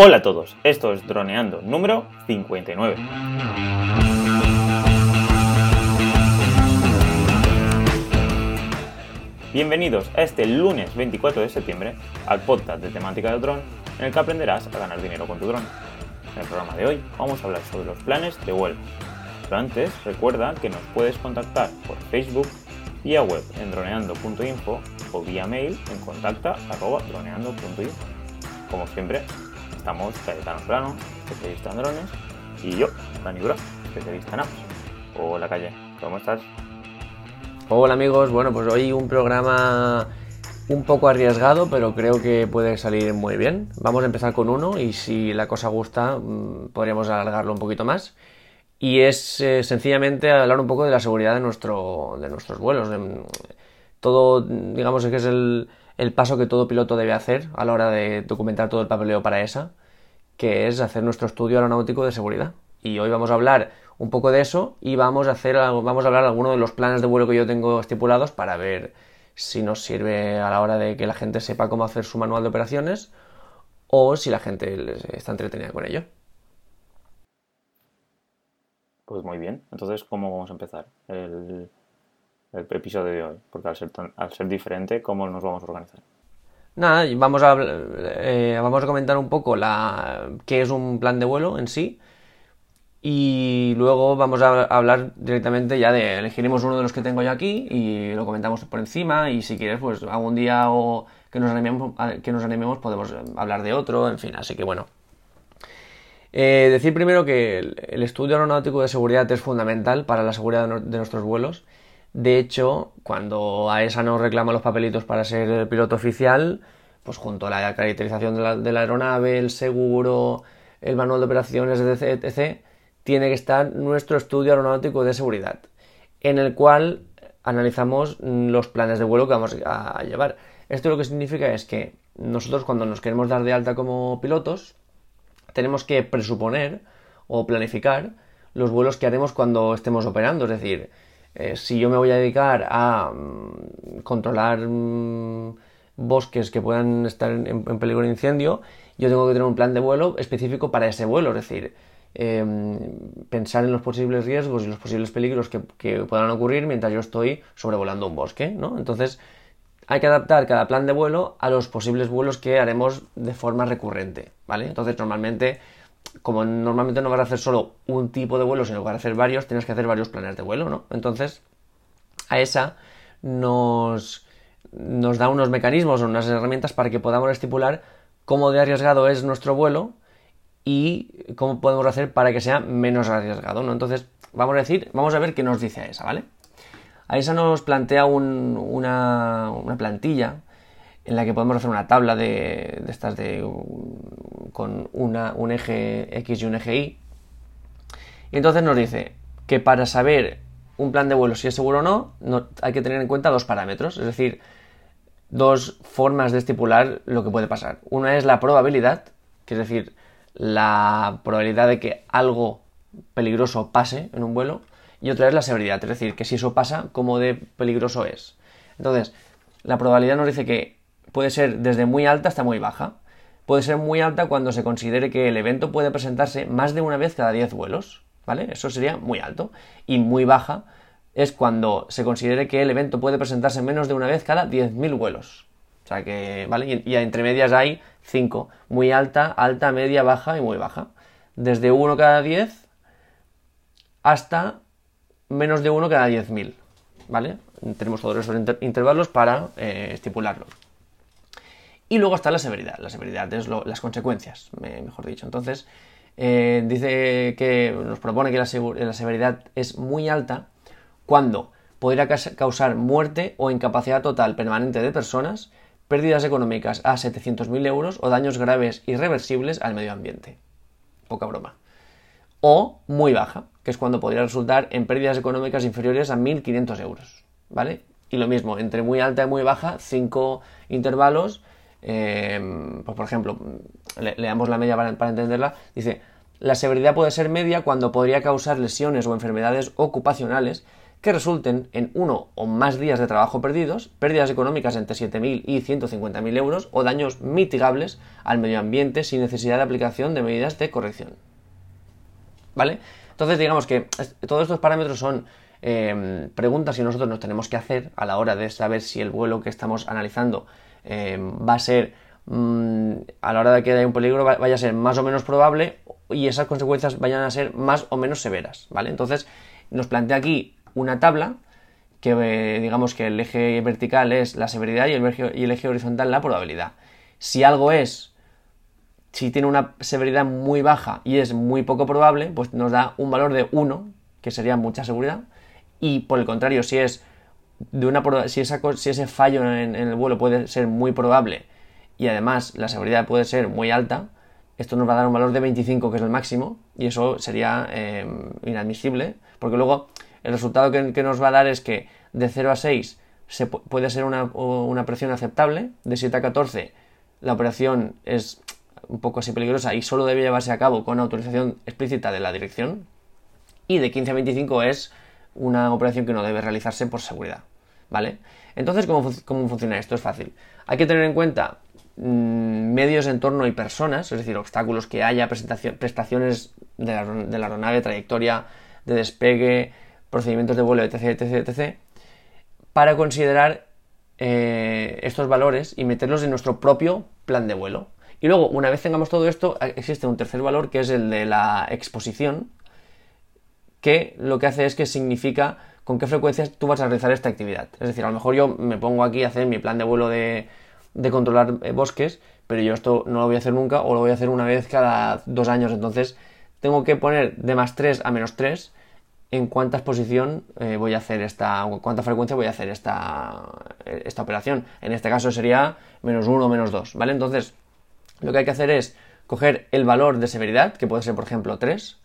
Hola a todos, esto es Droneando número 59. Bienvenidos a este lunes 24 de septiembre al podcast de temática del dron en el que aprenderás a ganar dinero con tu dron. En el programa de hoy vamos a hablar sobre los planes de vuelo. Pero antes recuerda que nos puedes contactar por Facebook, vía web en droneando.info o vía mail en contacta.droneando.info. Como siempre, estamos Cayetano Plano, especialista en drones, y yo, Dani Bro, especialista en apps. Hola Calle, ¿cómo estás? Hola amigos, bueno pues hoy un programa un poco arriesgado, pero creo que puede salir muy bien. Vamos a empezar con uno y si la cosa gusta mm, podríamos alargarlo un poquito más. Y es eh, sencillamente hablar un poco de la seguridad de, nuestro, de nuestros vuelos. De, todo, digamos que es el, el paso que todo piloto debe hacer a la hora de documentar todo el papeleo para ESA, que es hacer nuestro estudio aeronáutico de seguridad. Y hoy vamos a hablar un poco de eso y vamos a hacer vamos a hablar de algunos de los planes de vuelo que yo tengo estipulados para ver si nos sirve a la hora de que la gente sepa cómo hacer su manual de operaciones o si la gente está entretenida con ello. Pues muy bien. Entonces, ¿cómo vamos a empezar el, episodio de hoy? Porque al ser, al ser diferente, ¿cómo nos vamos a organizar? Nada, vamos a, eh, vamos a comentar un poco la, qué es un plan de vuelo en sí. Y luego vamos a hablar directamente ya de elegiremos uno de los que tengo yo aquí y lo comentamos por encima. Y si quieres, pues algún día o que nos animemos, que nos animemos podemos hablar de otro, en fin. Así que bueno, eh, decir primero que el, estudio aeronáutico de seguridad es fundamental para la seguridad de, nuestros vuelos. De hecho, cuando AESA nos reclama los papelitos para ser el piloto oficial, pues junto a la caracterización de la, aeronave, el seguro, el manual de operaciones, etc., etc., tiene que estar nuestro estudio aeronáutico de seguridad, en el cual analizamos los planes de vuelo que vamos a llevar. Esto lo que significa es que nosotros cuando nos queremos dar de alta como pilotos, tenemos que presuponer o planificar los vuelos que haremos cuando estemos operando. Es decir, eh, si yo me voy a dedicar a mm, controlar mm, bosques que puedan estar en, peligro de incendio, yo tengo que tener un plan de vuelo específico para ese vuelo. Es decir, em, pensar en los posibles riesgos y los posibles peligros que, que, puedan ocurrir mientras yo estoy sobrevolando un bosque, ¿no? Entonces, hay que adaptar cada plan de vuelo a los posibles vuelos que haremos de forma recurrente, ¿vale? Entonces, normalmente, como normalmente no vas a hacer solo un tipo de vuelo, sino que vas a hacer varios, tienes que hacer varios planes de vuelo, ¿no? Entonces, a esa nos, nos da unos mecanismos o unas herramientas para que podamos estipular cómo de arriesgado es nuestro vuelo y cómo podemos hacer para que sea menos arriesgado, ¿no? Entonces, vamos a decir, vamos a ver qué nos dice a esa, ¿vale? AESA nos plantea una, plantilla en la que podemos hacer una tabla de, estas de con un eje X y un eje Y. Y entonces nos dice que para saber un plan de vuelo si es seguro o no, no, hay que tener en cuenta dos parámetros, es decir, dos formas de estipular lo que puede pasar. Una es la probabilidad, que es decir, la probabilidad de que algo peligroso pase en un vuelo, y otra es la severidad, es decir, que si eso pasa, cómo de peligroso es. Entonces, la probabilidad nos dice que puede ser desde muy alta hasta muy baja. Puede ser muy alta cuando se considere que el evento puede presentarse más de una vez cada 10 vuelos, ¿vale? Eso sería muy alto. Y muy baja es cuando se considere que el evento puede presentarse menos de una vez cada 10.000 vuelos. O sea que, ¿vale? Y, entre medias hay 5. Muy alta, alta, media, baja y muy baja. Desde 1 cada 10 hasta menos de 1 cada 10.000, ¿vale? Tenemos todos esos intervalos para eh, estipularlo. Y luego está la severidad. La severidad es las consecuencias, mejor dicho. Entonces, eh, dice que nos propone que la, severidad es muy alta cuando podría causar muerte o incapacidad total permanente de personas, pérdidas económicas a 700.000 euros o daños graves irreversibles al medio ambiente. Poca broma. O muy baja, que es cuando podría resultar en pérdidas económicas inferiores a 1.500 euros, ¿vale? Y lo mismo, entre muy alta y muy baja, cinco intervalos, eh, pues por ejemplo, leamos la media para, para entenderla, dice, la severidad puede ser media cuando podría causar lesiones o enfermedades ocupacionales que resulten en uno o más días de trabajo perdidos, pérdidas económicas entre 7.000 y 150.000 euros o daños mitigables al medio ambiente sin necesidad de aplicación de medidas de corrección. ¿Vale? Entonces digamos que todos estos parámetros son em, preguntas que nosotros nos tenemos que hacer a la hora de saber si el vuelo que estamos analizando em, va a ser, mm, a la hora de que haya un peligro, vaya a ser más o menos probable y esas consecuencias vayan a ser más o menos severas, ¿vale? Entonces nos plantea aquí una tabla que eh, digamos que el eje vertical es la severidad y el, eje, y el eje horizontal la probabilidad. Si algo es, si tiene una severidad muy baja y es muy poco probable, pues nos da un valor de 1, que sería mucha seguridad, y por el contrario, si es de una si, si ese fallo en, el vuelo puede ser muy probable y además la seguridad puede ser muy alta, esto nos va a dar un valor de 25, que es el máximo, y eso sería eh, inadmisible, porque luego el resultado que, nos va a dar es que de 0 a 6 se puede ser una, operación aceptable, de 7 a 14 la operación es un poco así peligrosa y solo debe llevarse a cabo con autorización explícita de la dirección, y de 15 a 25 es una operación que no debe realizarse por seguridad. ¿Vale? Entonces, ¿cómo, cómo funciona esto? Es fácil. Hay que tener en cuenta mm, medios, entorno y personas, es decir, obstáculos que haya, prestaciones de la, de aeronave, trayectoria de despegue, procedimientos de vuelo, etc., etc., etc., para considerar eh, estos valores y meterlos en nuestro propio plan de vuelo. Y luego, una vez tengamos todo esto, existe un tercer valor que es el de la exposición, que lo que hace es que significa con qué frecuencia tú vas a realizar esta actividad. Es decir, a lo mejor yo me pongo aquí a hacer mi plan de vuelo de, de controlar eh, bosques, pero yo esto no lo voy a hacer nunca o lo voy a hacer una vez cada dos años. Entonces, tengo que poner de más 3 a menos 3 en cuánta exposición eh, voy a hacer esta, cuánta frecuencia voy a hacer esta, esta operación. En este caso sería menos 1 o menos 2, ¿vale? Entonces, lo que hay que hacer es coger el valor de severidad, que puede ser, por ejemplo, 3,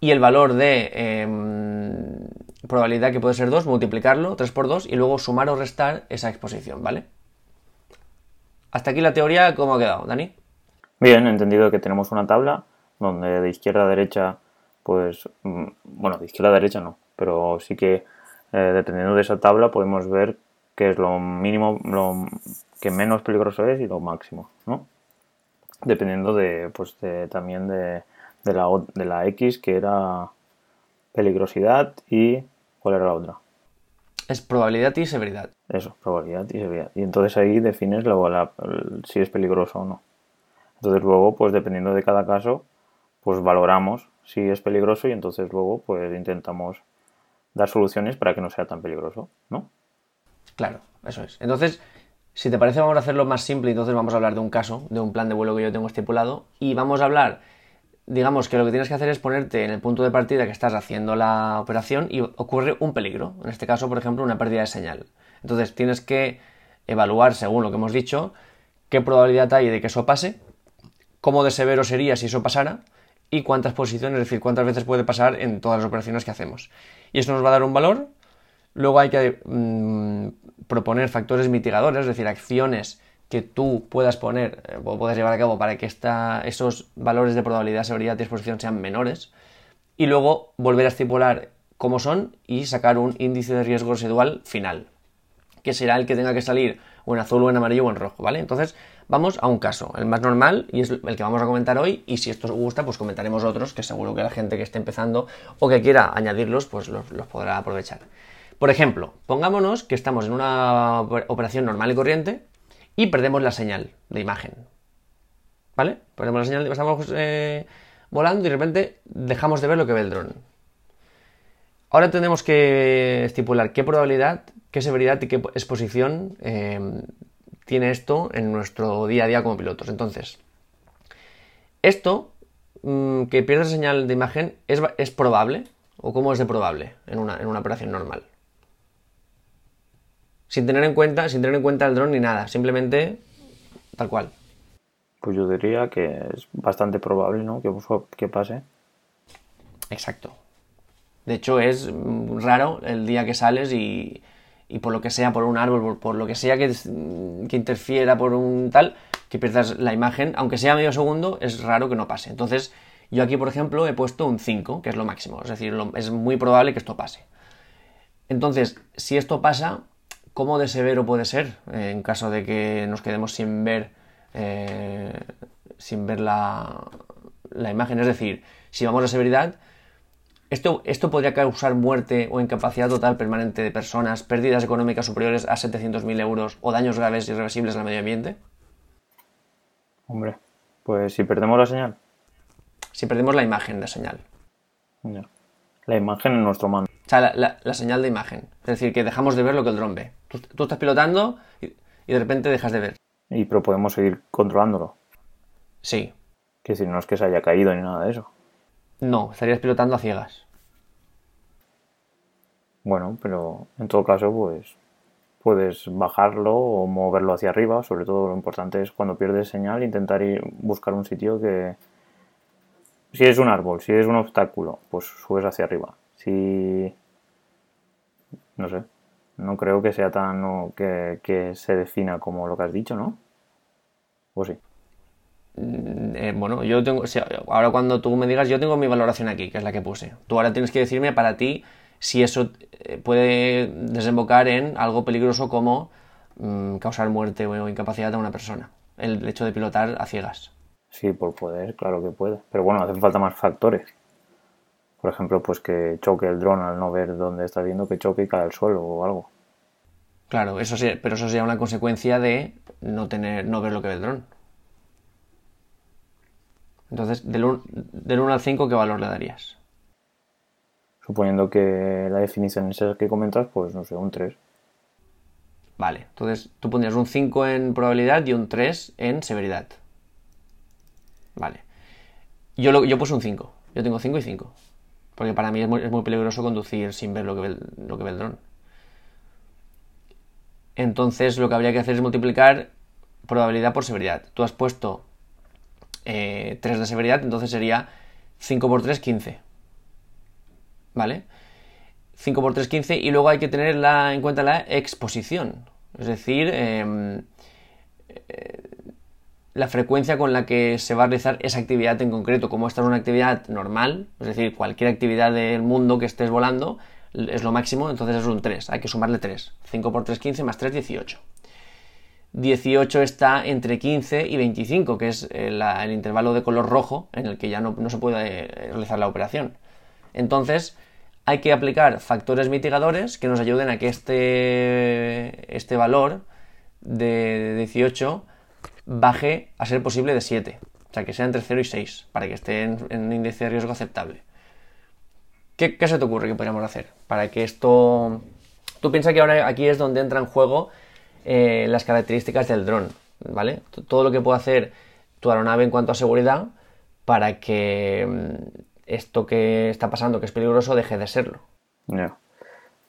y el valor de em, probabilidad, que puede ser 2, multiplicarlo, 3 por 2, y luego sumar o restar esa exposición, ¿vale? Hasta aquí la teoría, ¿cómo ha quedado, Dani? Bien, entendido que tenemos una tabla donde de izquierda a derecha pues, mm, bueno, de izquierda a derecha no, pero sí que eh, dependiendo de esa tabla podemos ver qué es lo mínimo, lo que menos peligroso es y lo máximo, ¿no? Dependiendo de, pues, también de, la, de la X, que era peligrosidad y ¿cuál era la otra? Es probabilidad y severidad. Eso, probabilidad y severidad. Y entonces ahí defines luego si es peligroso o no. Entonces luego, pues dependiendo de cada caso, pues valoramos si es peligroso y entonces luego pues intentamos dar soluciones para que no sea tan peligroso, ¿no? Claro, eso es. Entonces, si te parece, vamos a hacerlo más simple. Entonces, vamos a hablar de un caso, de un plan de vuelo que yo tengo estipulado. Y vamos a hablar, digamos que lo que tienes que hacer es ponerte en el punto de partida que estás haciendo la operación y ocurre un peligro. En este caso, por ejemplo, una pérdida de señal. Entonces, tienes que evaluar, según lo que hemos dicho, qué probabilidad hay de que eso pase, cómo de severo sería si eso pasara y cuántas posiciones, es decir, cuántas veces puede pasar en todas las operaciones que hacemos. Y eso nos va a dar un valor. Luego hay que mm, proponer factores mitigadores, es decir, acciones que tú puedas poner eh, o puedas llevar a cabo para que esos valores de probabilidad, seguridad y exposición sean menores. Y luego volver a estipular cómo son y sacar un índice de riesgo residual final, que será el que tenga que salir o en azul o en amarillo o en rojo, ¿vale? Entonces, vamos a un caso, el más normal y es el que vamos a comentar hoy y si esto os gusta pues comentaremos otros que seguro que la gente que esté empezando o que quiera añadirlos pues los, podrá aprovechar. Por ejemplo, pongámonos que estamos en una operación normal y corriente y perdemos la señal de imagen. ¿Vale? Perdemos la señal, estamos eh, volando y de repente dejamos de ver lo que ve el dron. Ahora tenemos que estipular qué probabilidad, qué severidad y qué exposición eh, tiene esto en nuestro día a día como pilotos. Entonces, esto, mm, que pierda señal de imagen, ¿es, probable? ¿O cómo es de probable en una, en una operación normal? Sin tener en cuenta, sin tener en cuenta el dron ni nada, simplemente tal cual. Pues yo diría que es bastante probable, ¿no? Que, que pase. Exacto. De hecho, es raro el día que sales y, y por lo que sea, por un árbol, por, lo que sea que, que, interfiera por un tal, que pierdas la imagen, aunque sea medio segundo, es raro que no pase. Entonces, yo aquí, por ejemplo, he puesto un 5, que es lo máximo, es decir, es muy probable que esto pase. Entonces, si esto pasa, ¿cómo de severo puede ser eh, en caso de que nos quedemos sin ver, eh, sin ver la, la imagen? Es decir, si vamos a severidad, esto, esto podría causar muerte o incapacidad total permanente de personas, pérdidas económicas superiores a 700.000 euros o daños graves y irreversibles al medio ambiente. Hombre, pues si perdemos la señal. Si perdemos la imagen de señal. La imagen en nuestro mando. O sea, la, señal de imagen. Es decir, que dejamos de ver lo que el dron ve. Tú, estás pilotando y, de repente dejas de ver. Y pero podemos seguir controlándolo. Sí. Que si no es que se haya caído ni nada de eso. No, estarías pilotando a ciegas. Bueno, pero en todo caso, pues puedes bajarlo o moverlo hacia arriba. Sobre todo lo importante es cuando pierdes señal intentar ir buscar un sitio que... Si es un árbol, si es un obstáculo, pues subes hacia arriba. Si... No sé. No creo que sea tan... que, que se defina como lo que has dicho, ¿no? ¿O sí? Mm, eh, bueno, yo tengo, ahora cuando tú me digas, yo tengo mi valoración aquí, que es la que puse. Tú ahora tienes que decirme para ti si eso eh, puede desembocar en algo peligroso como mm, causar muerte o incapacidad a una persona. El hecho de pilotar a ciegas. Sí, por poder, claro que puede. Pero bueno, hacen falta más factores. Por ejemplo, pues que choque el dron al no ver dónde está viendo, que choque y cae al suelo o algo. Claro, eso sí, pero eso sería una consecuencia de no tener, no ver lo que ve el dron. Entonces, del 1, al 5, ¿qué valor le darías? Suponiendo que la definición es esa que comentas, pues no sé, un 3. Vale, entonces tú pondrías un 5 en probabilidad y un 3 en severidad. Vale. Yo, lo, yo puse un 5. Yo tengo 5 y 5. Porque para mí es muy, peligroso conducir sin ver lo que ve, lo que ve el dron. Entonces lo que habría que hacer es multiplicar probabilidad por severidad. Tú has puesto 3 eh, de severidad, entonces sería 5 por 3, 15. ¿Vale? 5 por 3, 15 y luego hay que tener en cuenta la exposición, es decir, em, eh, la frecuencia con la que se va a realizar esa actividad en concreto. Como esta es una actividad normal, es decir, cualquier actividad del mundo que estés volando es lo máximo, entonces es un 3, hay que sumarle 3. 5 por 3, 15 más 3, 18. 18 está entre 15 y 25, que es el, intervalo de color rojo en el que ya no, se puede eh, realizar la operación. Entonces, hay que aplicar factores mitigadores que nos ayuden a que este, este valor de 18 baje a ser posible de 7. O sea, que sea entre 0 y 6, para que esté en, un índice de riesgo aceptable. ¿Qué, ¿Qué, se te ocurre que podríamos hacer? Para que esto... Tú piensas que ahora aquí es donde entra en juego eh, las características del dron, ¿vale? Todo lo que puede hacer tu aeronave en cuanto a seguridad para que mm, esto que está pasando, que es peligroso, deje de serlo.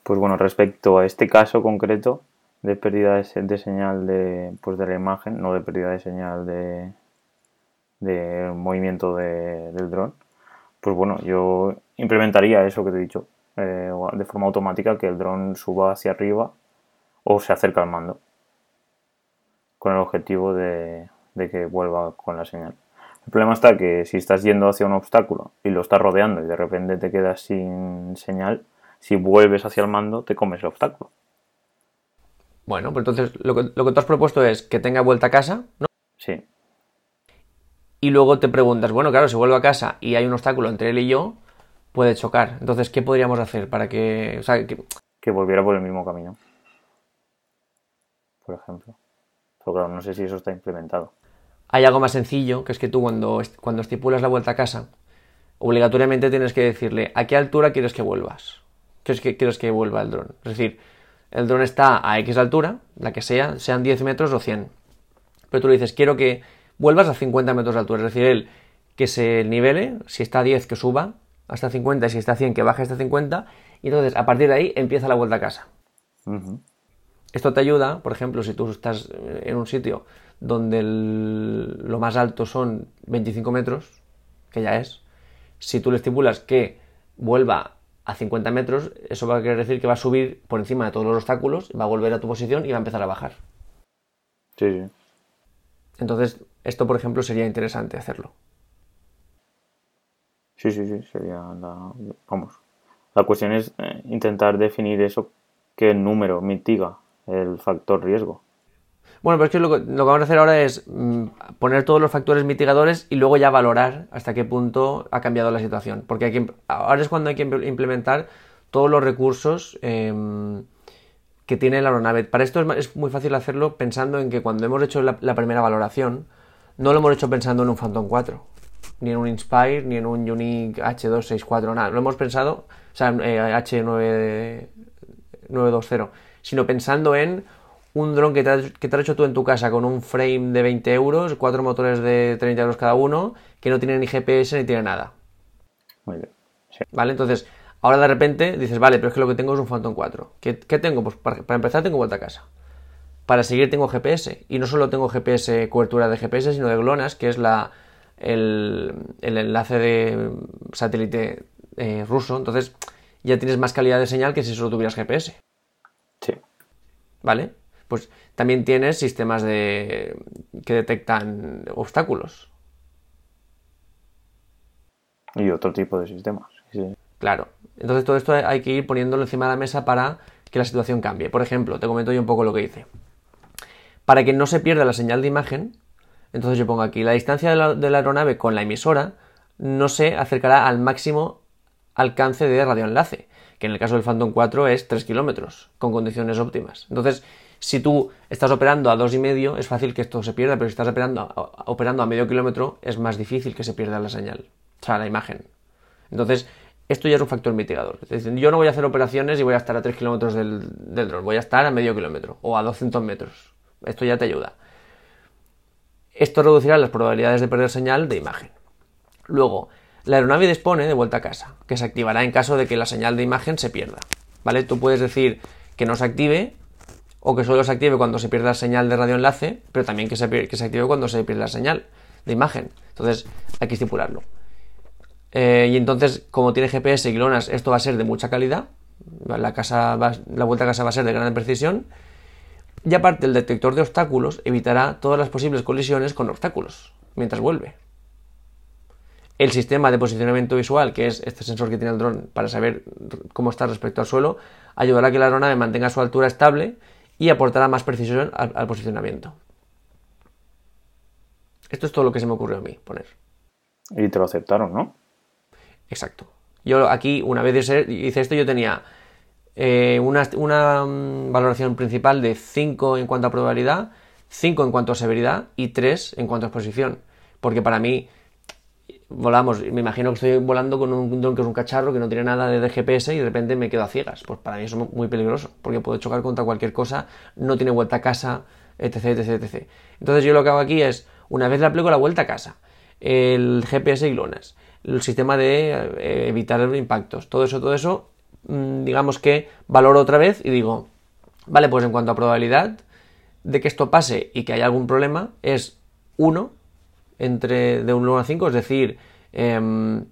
Pues bueno, respecto a este caso concreto de pérdida de, señal de, pues de la imagen, no de pérdida de señal de, de movimiento del dron, pues bueno, yo implementaría eso que te he dicho, eh, de forma automática, que el dron suba hacia arriba o se acerca al mando con el objetivo de, que vuelva con la señal. El problema está que si estás yendo hacia un obstáculo y lo estás rodeando y de repente te quedas sin señal, si vuelves hacia el mando te comes el obstáculo. Bueno, pues entonces lo que, lo que tú has propuesto es que tenga vuelta a casa, ¿no? Sí. Y luego te preguntas, bueno, claro, si vuelvo a casa y hay un obstáculo entre él y yo, puede chocar. Entonces, ¿qué podríamos hacer para que... O sea, que... que volviera por el mismo camino. Por ejemplo no sé si eso está implementado. Hay algo más sencillo, que es que tú cuando, cuando estipulas la vuelta a casa, obligatoriamente tienes que decirle a qué altura quieres que vuelvas. ¿Quieres que, quieres que vuelva el dron? Es decir, el dron está a X altura, la que sea, sean 10 metros o 100. Pero tú le dices, quiero que vuelvas a 50 metros de altura. Es decir, él que se nivele, si está a 10 que suba hasta 50 y si está a 100 que baje hasta 50 y entonces a partir de ahí empieza la vuelta a casa. Esto te ayuda, por ejemplo, si tú estás en un sitio donde lo más alto son 25 metros, que ya es, si tú le estipulas que vuelva a 50 metros, eso va a querer decir que va a subir por encima de todos los obstáculos, va a volver a tu posición y va a empezar a bajar. Sí, sí. Entonces, esto, por ejemplo, sería interesante hacerlo. Sí, sí, sí, sería la, vamos, La cuestión es eh, intentar definir eso, qué número mitiga el factor riesgo. Bueno, pero es que lo, que vamos a hacer ahora es mm, poner todos los factores mitigadores y luego ya valorar hasta qué punto ha cambiado la situación. Porque ahora es cuando hay que implementar todos los recursos em, que tiene la aeronave. Para esto es, muy fácil hacerlo pensando en que cuando hemos hecho la, primera valoración, no lo hemos hecho pensando en un Phantom 4, ni en un Inspire, ni en un Unique H264, nada. Lo hemos pensado, o sea, H920, eh, sino pensando en un dron que te, has, hecho tú en tu casa con un frame de 20 euros, cuatro motores de 30 euros cada uno, que no tiene ni GPS ni tiene nada. Muy bien. ¿Vale? Entonces, ahora de repente dices, vale, pero es que lo que tengo es un Phantom 4. ¿Qué, tengo? Pues para, empezar tengo vuelta a casa. Para seguir tengo GPS. Y no solo tengo GPS, cobertura de GPS, sino de GLONASS, que es la, el, enlace de satélite eh, ruso. Entonces, ya tienes más calidad de señal que si solo tuvieras GPS. Sí. ¿Vale? Pues también tienes sistemas de, que detectan obstáculos. Y otro tipo de sistemas. Claro. Entonces todo esto hay que ir poniéndolo encima de la mesa para que la situación cambie. Por ejemplo, te comento yo un poco lo que hice. Para que no se pierda la señal de imagen, entonces yo pongo aquí la distancia de la, de la aeronave con la emisora no se acercará al máximo alcance de radioenlace, que en el caso del Phantom 4 es 3 kilómetros, con condiciones óptimas. Entonces, si tú estás operando a dos y medio, es fácil que esto se pierda, pero si estás operando a, operando a medio kilómetro, es más difícil que se pierda la señal, o sea, la imagen. Entonces, esto ya es un factor mitigador. Es decir, yo no voy a hacer operaciones y voy a estar a 3 kilómetros del, del dron, voy a estar a medio kilómetro o a 200 metros. Esto ya te ayuda. Esto reducirá las probabilidades de perder señal de imagen. Luego, la aeronave dispone de vuelta a casa, que se activará en caso de que la señal de imagen se pierda. ¿Vale? Tú puedes decir que no se active o que solo se active cuando se pierde la señal de radioenlace, pero también que se, que se active cuando se pierde la señal de imagen. Entonces, hay que estipularlo. Eh, y entonces, como tiene GPS y GLONASS, esto va a ser de mucha calidad. La, la vuelta a casa va a ser de gran precisión. Y aparte, el detector de obstáculos evitará todas las posibles colisiones con obstáculos mientras vuelve. El sistema de posicionamiento visual, que es este sensor que tiene el dron para saber cómo está respecto al suelo, ayudará a que la aeronave mantenga su altura estable y aportará más precisión al, posicionamiento. Esto es todo lo que se me ocurrió a mí poner. Y te lo aceptaron, ¿no? Exacto. Yo aquí, una vez hice esto, yo tenía eh, una, una, mm, valoración principal de 5 en cuanto a probabilidad, 5 en cuanto a severidad y 3 en cuanto a exposición. Porque para mí volamos, me imagino que estoy volando con un dron que es un cacharro que no tiene nada de GPS y de repente me quedo a ciegas. Pues para mí eso es muy peligroso, porque puedo chocar contra cualquier cosa, no tiene vuelta a casa, etc, etc, etc. Entonces yo lo que hago aquí es, una vez le aplico la vuelta a casa, el GPS y GLONASS, el sistema de eh, evitar impactos, todo eso, todo eso, mm, digamos que valoro otra vez y digo, vale, pues en cuanto a probabilidad de que esto pase y que haya algún problema, es 1 entre de un 1 a 5, es decir, em,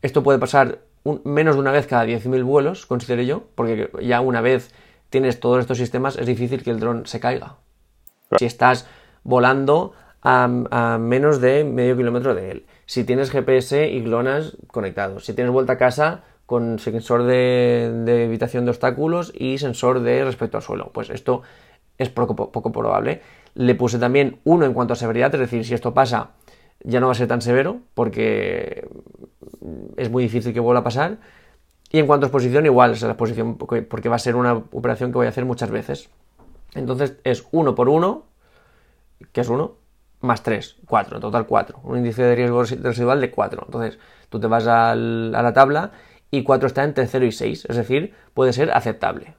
esto puede pasar menos de una vez cada 10.000 vuelos, considero yo, porque ya una vez tienes todos estos sistemas es difícil que el dron se caiga. Si estás volando a, menos de medio kilómetro de él, si tienes GPS y GLONASS conectados, si tienes vuelta a casa con sensor de, de evitación de obstáculos y sensor de respecto al suelo, pues esto es poco, poco probable. Le puse también uno en cuanto a severidad, es decir, si esto pasa ya no va a ser tan severo porque es muy difícil que vuelva a pasar. Y en cuanto a exposición, igual, es la exposición porque va a ser una operación que voy a hacer muchas veces. Entonces es 1 por 1, que es 1, más 3, 4, en total 4. Un índice de riesgo residual de 4. Entonces tú te vas a la tabla y 4 está entre 0 y 6, es decir, puede ser aceptable.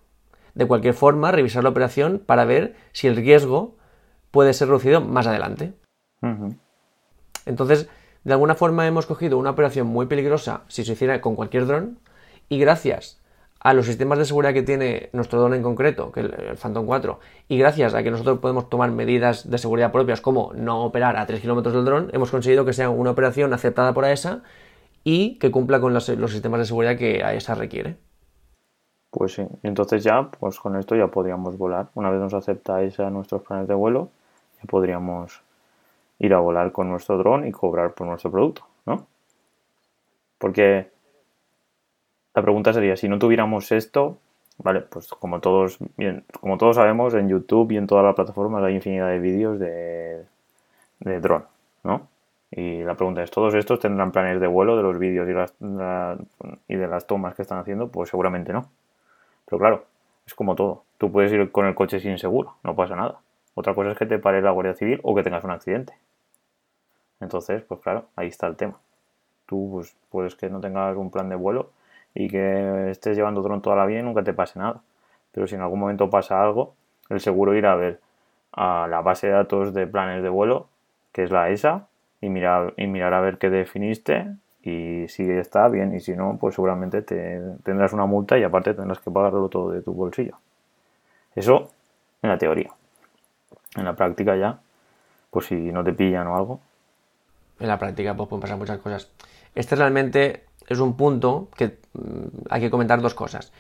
De cualquier forma, revisar la operación para ver si el riesgo puede ser reducido más adelante. Entonces, de alguna forma hemos cogido una operación muy peligrosa si se hiciera con cualquier dron y gracias a los sistemas de seguridad que tiene nuestro dron en concreto, que el, el Phantom 4, y gracias a que nosotros podemos tomar medidas de seguridad propias como no operar a 3 kilómetros del dron, hemos conseguido que sea una operación aceptada por AESA y que cumpla con los, sistemas de seguridad que AESA requiere. Pues sí, entonces ya, pues con esto ya podríamos volar. Una vez nos acepta AESA nuestros planes de vuelo, ya podríamos ir a volar con nuestro dron y cobrar por nuestro producto, ¿no? Porque la pregunta sería, si no tuviéramos esto, vale, pues como todos, bien, como todos sabemos, en YouTube y en todas las plataformas hay infinidad de vídeos de, de dron, ¿no? Y la pregunta es, ¿todos estos tendrán planes de vuelo de los vídeos y de las tomas que están haciendo? Pues seguramente no. Pero claro, es como todo. Tú puedes ir con el coche sin seguro, no pasa nada. Otra cosa es que te pare la Guardia Civil o que tengas un accidente. Entonces, pues claro, ahí está el tema. Tú pues, puedes que no tengas un plan de vuelo y que estés llevando dron toda la vida y nunca te pase nada. Pero si en algún momento pasa algo, el seguro irá a ver a la base de datos de planes de vuelo, que es la ESA, y mirar, y mirar a ver qué definiste y si está bien y si no, pues seguramente te, tendrás una multa y aparte tendrás que pagarlo todo de tu bolsillo. Eso en la teoría. En la práctica ya, pues si no te pillan o algo. En la práctica pues pueden pasar muchas cosas. Este realmente es un punto que mm, hay que comentar dos cosas.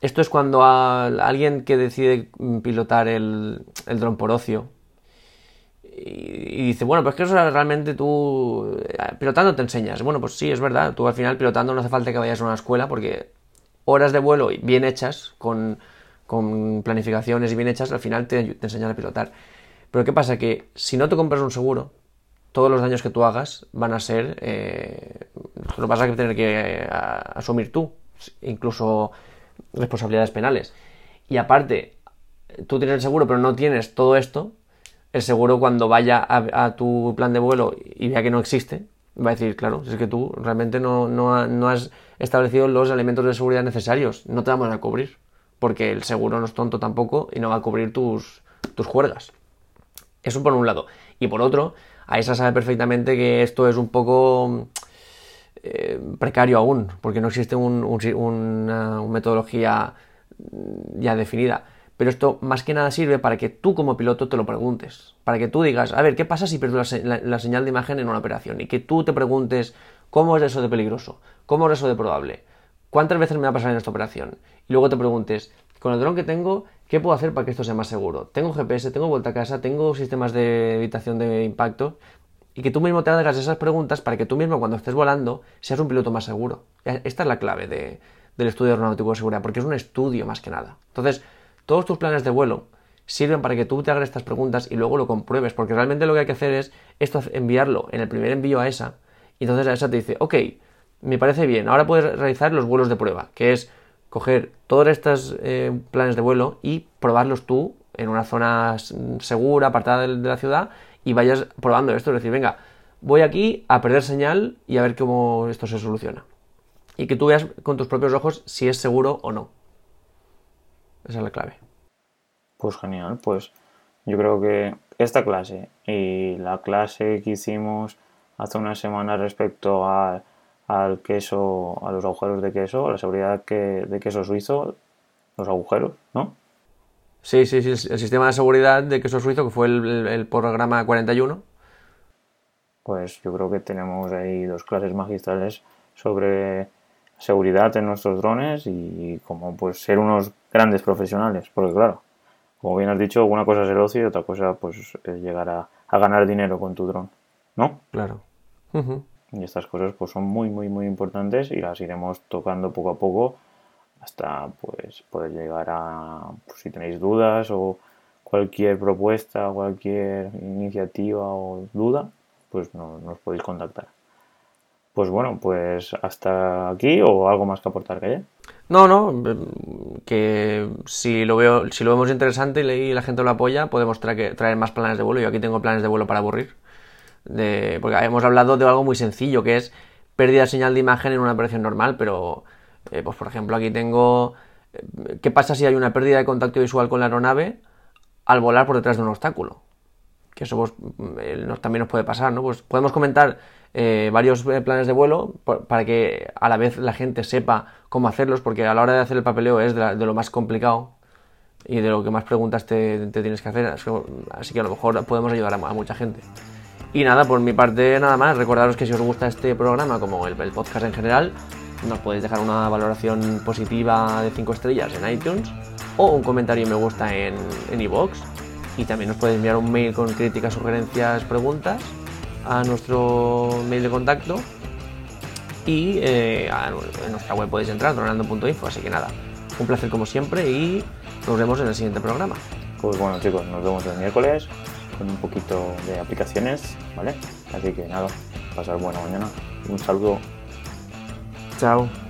Esto es cuando alguien que decide pilotar el, el dron por ocio, y, dice, bueno, pues que eso realmente tú eh, pilotando te enseñas. Bueno, pues sí, es verdad, tú al final pilotando no hace falta que vayas a una escuela porque horas de vuelo bien hechas, con, planificaciones y bien hechas, al final te, te enseñan a pilotar. Pero ¿qué pasa? Que si no te compras un seguro, todos los daños que tú hagas van a ser, eh, lo vas a tener que eh, asumir tú, incluso responsabilidades penales. Y aparte, tú tienes el seguro pero no tienes todo esto, el seguro cuando vaya a, tu plan de vuelo y vea que no existe, va a decir, claro, es que tú realmente no, no, has establecido los elementos de seguridad necesarios, no te vamos a cubrir, porque el seguro no es tonto tampoco y no va a cubrir tus, tus juergas. Eso por un lado. Y por otro, a esa sabe perfectamente que esto es un poco eh, precario aún, porque no existe una metodología ya definida. Pero esto más que nada sirve para que tú como piloto te lo preguntes. Para que tú digas, a ver, ¿qué pasa si pierdo la, señal de imagen en una operación? Y que tú te preguntes, ¿cómo es eso de peligroso? ¿Cómo es eso de probable? ¿Cuántas veces me va a pasar en esta operación? Y luego te preguntes, con el dron que tengo, ¿qué puedo hacer para que esto sea más seguro? Tengo GPS, tengo vuelta a casa, tengo sistemas de evitación de impacto. Y que tú mismo te hagas esas preguntas para que tú mismo cuando estés volando seas un piloto más seguro. Esta es la clave del estudio aeronáutico de seguridad, porque es un estudio más que nada. Entonces, todos tus planes de vuelo sirven para que tú te hagas estas preguntas y luego lo compruebes, porque realmente lo que hay que hacer es esto, enviarlo en el primer envío a esa, y entonces a esa te dice, ok, me parece bien, ahora puedes realizar los vuelos de prueba, que es coger todos estos eh, planes de vuelo y probarlos tú en una zona segura, apartada de, la ciudad, y vayas probando esto, es decir, venga, voy aquí a perder señal y a ver cómo esto se soluciona. Y que tú veas con tus propios ojos si es seguro o no. Esa es la clave. Pues genial, pues yo creo que esta clase y la clase que hicimos hace una semana respecto al queso, a los agujeros de queso, a la seguridad que, de queso suizo, los agujeros, ¿no? Sí, sí, sí, el sistema de seguridad de queso suizo, que fue el, programa 41. Pues yo creo que tenemos ahí dos clases magistrales sobre seguridad en nuestros drones y cómo pues ser unos grandes profesionales, porque claro, como bien has dicho, una cosa es el ocio y otra cosa pues es llegar a, ganar dinero con tu dron, ¿no? Claro. Y estas cosas pues son muy muy muy importantes y las iremos tocando poco a poco hasta pues poder llegar a pues, si tenéis dudas o cualquier propuesta, cualquier iniciativa o duda, pues nos podéis contactar. Pues bueno, pues hasta aquí o algo más que aportar, que No, no, que si lo veo, si lo vemos interesante y la gente lo apoya, podemos traer, traer más planes de vuelo. Yo aquí tengo planes de vuelo para aburrir. De, porque hemos hablado de algo muy sencillo, que es pérdida de señal de imagen en una operación normal, pero eh, pues por ejemplo aquí tengo eh, ¿qué pasa si hay una pérdida de contacto visual con la aeronave al volar por detrás de un obstáculo? Que eso pues, también nos puede pasar, ¿no? Pues podemos comentar eh, varios eh, planes de vuelo para que a la vez la gente sepa cómo hacerlos, porque a la hora de hacer el papeleo es de, lo más complicado y de lo que más preguntas te, tienes que hacer, así que a lo mejor podemos ayudar a, mucha gente. Y nada, por mi parte nada más, recordaros que si os gusta este programa, como el, podcast en general, nos podéis dejar una valoración positiva de 5 estrellas en iTunes o un comentario me gusta en iVoox. Y también nos podéis enviar un mail con críticas, sugerencias, preguntas a nuestro mail de contacto. y eh, en nuestra web podéis entrar, dronando.info. Así que nada, un placer como siempre y nos vemos en el siguiente programa. Pues bueno chicos, nos vemos el miércoles con un poquito de aplicaciones, ¿vale? Así que nada, pasar buena mañana. Un saludo. Chao.